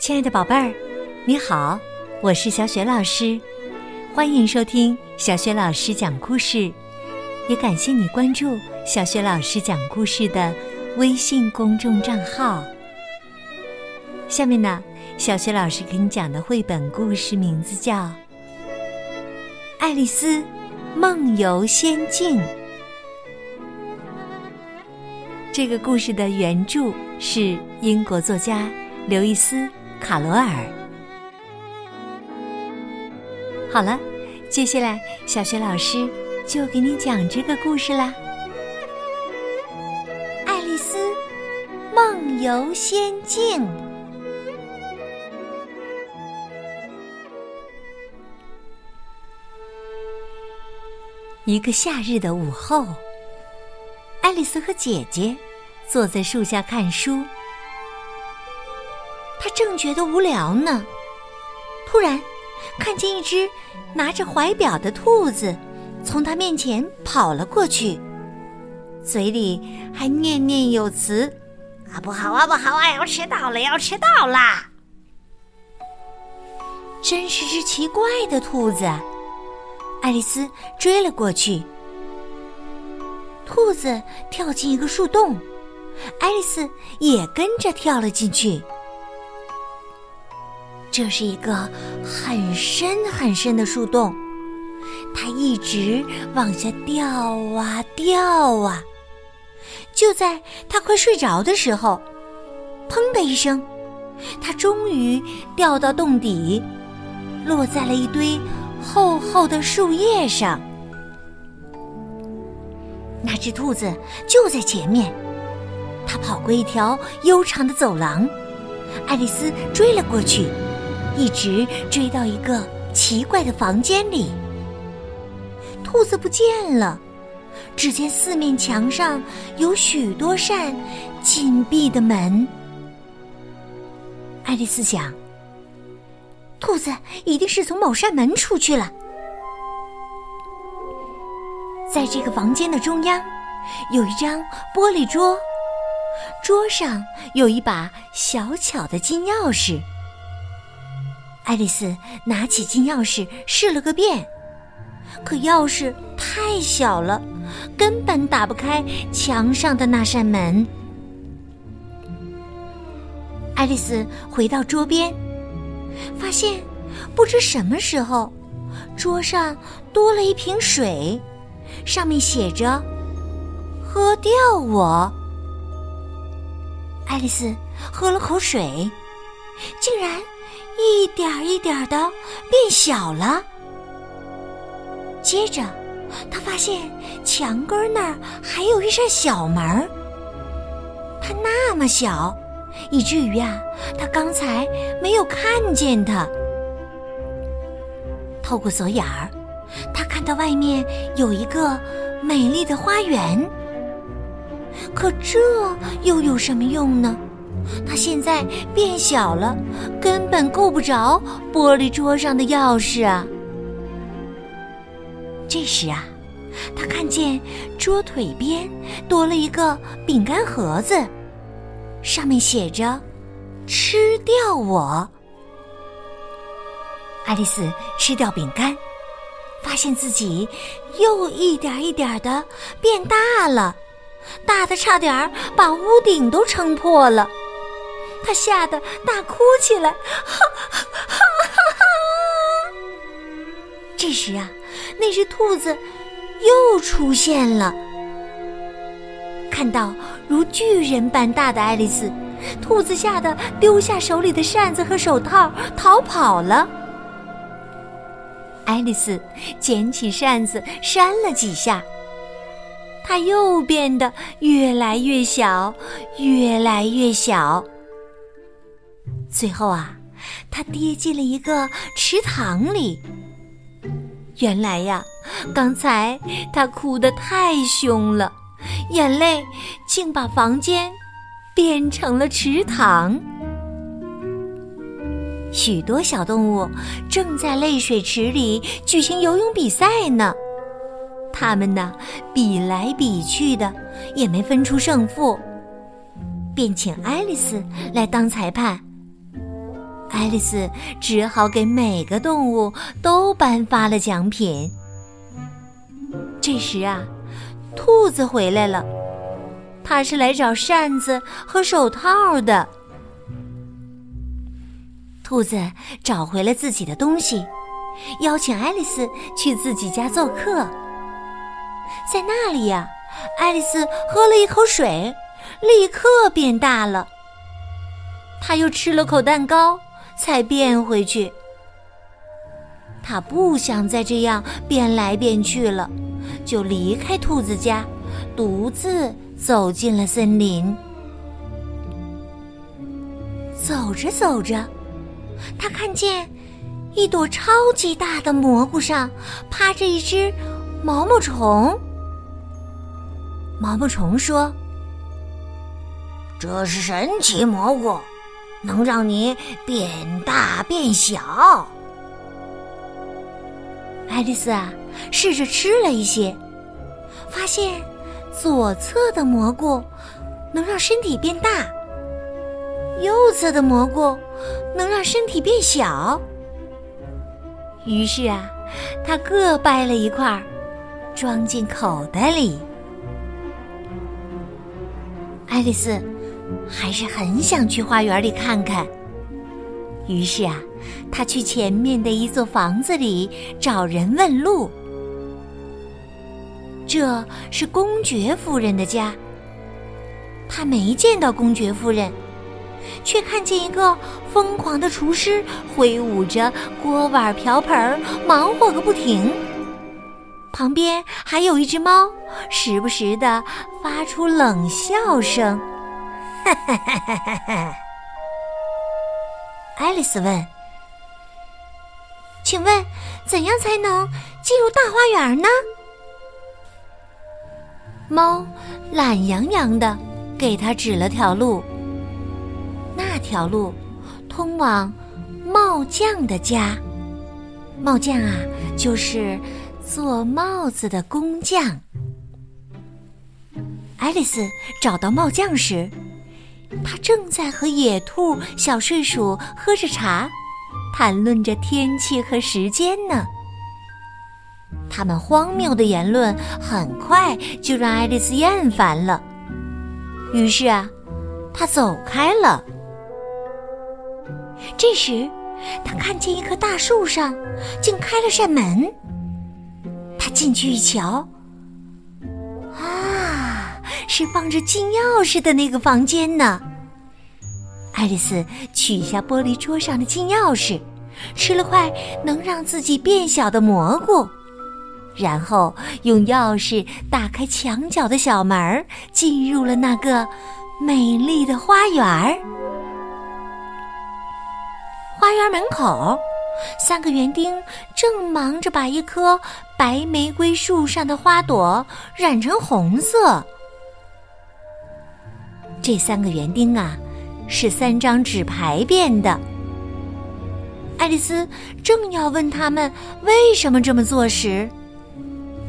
亲爱的宝贝儿，你好，我是小雪老师，欢迎收听小雪老师讲故事，也感谢你关注小雪老师讲故事的微信公众账号。下面呢，小雪老师给你讲的绘本故事名字叫《爱丽丝梦游仙境》。这个故事的原著是英国作家刘易斯·卡罗尔。好了，接下来小雪老师就给你讲这个故事啦，《爱丽丝梦游仙境》。一个夏日的午后。爱丽丝和姐姐坐在树下看书，他正觉得无聊呢。突然，看见一只拿着怀表的兔子从他面前跑了过去，嘴里还念念有词：“啊，不好啊，不好啊，要迟到了，要迟到啦！”真是只奇怪的兔子。爱丽丝追了过去。兔子跳进一个树洞，爱丽丝也跟着跳了进去。这是一个很深很深的树洞，它一直往下掉啊掉啊。就在它快睡着的时候，砰的一声，它终于掉到洞底，落在了一堆厚厚的树叶上。那只兔子就在前面，它跑过一条悠长的走廊，爱丽丝追了过去，一直追到一个奇怪的房间里。兔子不见了，只见四面墙上有许多扇紧闭的门。爱丽丝想，兔子一定是从某扇门出去了。在这个房间的中央，有一张玻璃桌，桌上有一把小巧的金钥匙。爱丽丝拿起金钥匙试了个遍，可钥匙太小了，根本打不开墙上的那扇门。爱丽丝回到桌边，发现不知什么时候，桌上多了一瓶水。上面写着“喝掉我”。爱丽丝喝了口水，竟然一点一点的变小了。接着，他发现墙根那儿还有一扇小门儿，它那么小，以至于啊，他刚才没有看见它。透过锁眼儿。他看到外面有一个美丽的花园，可这又有什么用呢？他现在变小了，根本够不着玻璃桌上的钥匙啊！这时啊，他看见桌腿边多了一个饼干盒子，上面写着“吃掉我”。爱丽丝吃掉饼干。发现自己又一点一点的变大了，大的差点把屋顶都撑破了。他吓得大哭起来，哈哈哈哈！这时啊，那只兔子又出现了。看到如巨人般大的爱丽丝，兔子吓得丢下手里的扇子和手套，逃跑了。爱丽丝捡起扇子扇了几下，它又变得越来越小，越来越小。最后啊，它跌进了一个池塘里。原来呀，刚才它哭得太凶了，眼泪竟把房间变成了池塘。许多小动物正在泪水池里举行游泳比赛呢，它们呢比来比去的，也没分出胜负，便请爱丽丝来当裁判。爱丽丝只好给每个动物都颁发了奖品。这时啊，兔子回来了，它是来找扇子和手套的。兔子找回了自己的东西，邀请爱丽丝去自己家做客。在那里呀，爱丽丝喝了一口水，立刻变大了。她又吃了口蛋糕。才变回去。他不想再这样变来变去了，就离开兔子家，独自走进了森林。走着走着，他看见一朵超级大的蘑菇上趴着一只毛毛虫。毛毛虫说：“这是神奇蘑菇。”能让你变大变小。爱丽丝啊，试着吃了一些，发现左侧的蘑菇能让身体变大，右侧的蘑菇能让身体变小。于是啊，他各掰了一块，装进口袋里。爱丽丝。还是很想去花园里看看。于是啊，他去前面的一座房子里找人问路。这是公爵夫人的家。他没见到公爵夫人，却看见一个疯狂的厨师挥舞着锅碗瓢盆，忙活个不停。旁边还有一只猫，时不时的发出冷笑声。哈哈哈哈哈哈！爱丽丝问：“请问，怎样才能进入大花园呢？”猫懒洋洋的给他指了条路。那条路通往帽匠的家。帽匠啊，就是做帽子的工匠。爱丽丝找到帽匠时。他正在和野兔、小睡鼠喝着茶，谈论着天气和时间呢。他们荒谬的言论很快就让爱丽丝厌烦了，于是啊，他走开了。这时，他看见一棵大树上竟开了扇门，他进去一瞧，是放着金钥匙的那个房间呢。爱丽丝取下玻璃桌上的金钥匙，吃了块能让自己变小的蘑菇，然后用钥匙打开墙角的小门，进入了那个美丽的花园。花园门口，三个园丁正忙着把一棵白玫瑰树上的花朵染成红色。这三个园丁啊，是三张纸牌变的。爱丽丝正要问他们为什么这么做时，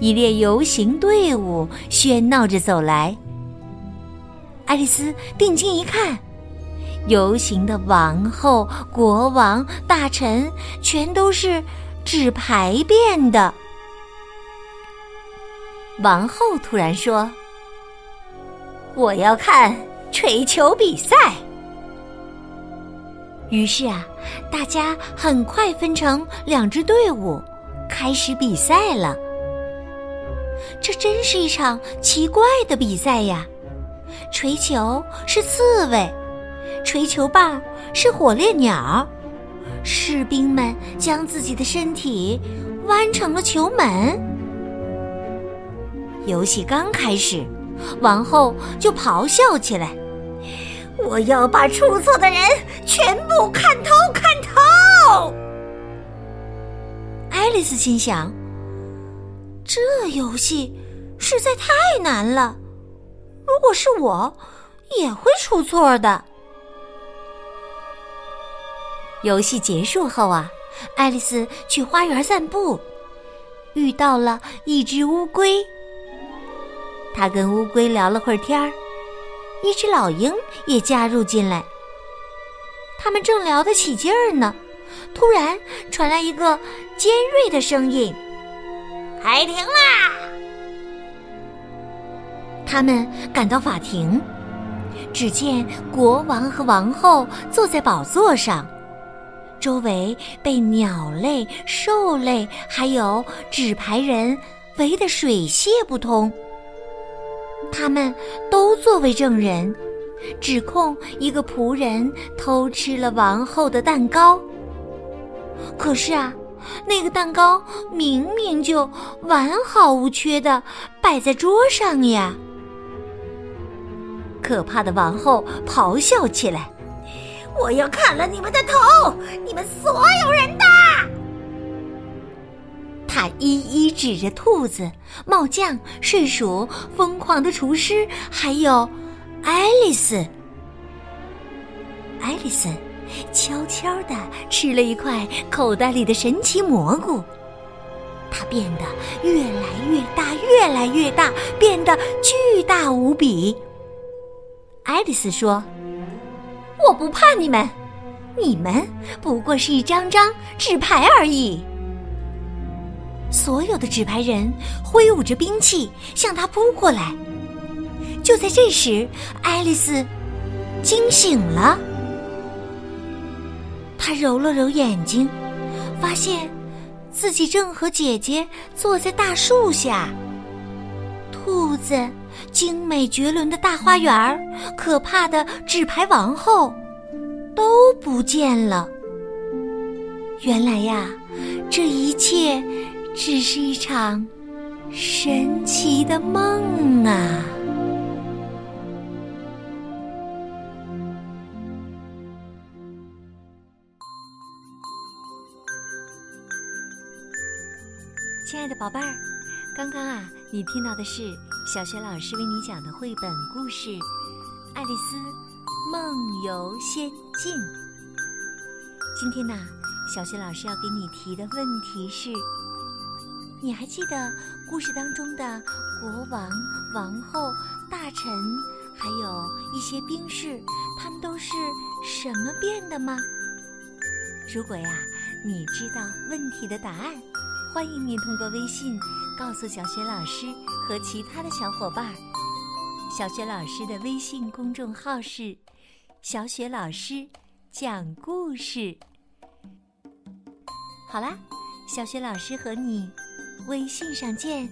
一列游行队伍喧闹着走来。爱丽丝定睛一看，游行的王后、国王、大臣全都是纸牌变的。王后突然说：“我要看。”锤球比赛。于是啊，大家很快分成两支队伍，开始比赛了。这真是一场奇怪的比赛呀！锤球是刺猬，锤球棒是火烈鸟，士兵们将自己的身体弯成了球门。游戏刚开始，王后就咆哮起来。我要把出错的人全部看透看透。爱丽丝心想：这游戏实在太难了，如果是我，也会出错的。游戏结束后啊，爱丽丝去花园散步，遇到了一只乌龟。她跟乌龟聊了会儿天儿。一只老鹰也加入进来，他他们正聊得起劲儿呢，突然传来一个尖锐的声音：“开庭啦！”他们赶到法庭，只见国王和王后坐在宝座上，周围被鸟类、兽类还有纸牌人围得水泄不通。他们都作为证人。指控一个仆人偷吃了王后的蛋糕。可是啊，那个蛋糕明明就完好无缺的摆在桌上呀！可怕的王后咆哮起来：“我要砍了你们的头，你们所有人的！”他一一指着兔子、帽匠、睡鼠、疯狂的厨师，还有……爱丽丝，爱丽丝悄悄地吃了一块口袋里的神奇蘑菇，它变得越来越大，越来越大，变得巨大无比。爱丽丝说：“我不怕你们，你们不过是一张张纸牌而已。”所有的纸牌人挥舞着兵器向他扑过来。就在这时，爱丽丝惊醒了。她揉了揉眼睛，发现自己正和姐姐坐在大树下。兔子、精美绝伦的大花园、可怕的纸牌王后都不见了。原来呀，这一切只是一场神奇的梦啊！亲爱的宝贝儿，刚刚啊，你听到的是小学老师为你讲的绘本故事《爱丽丝梦游仙境》。今天呢，小学老师要给你提的问题是：你还记得故事当中的国王、王后、大臣，还有一些兵士，他们都是什么变的吗？如果呀，你知道问题的答案。欢迎您通过微信告诉小雪老师和其他的小伙伴儿。小雪老师的微信公众号是“小雪老师讲故事”。好啦，小雪老师和你微信上见。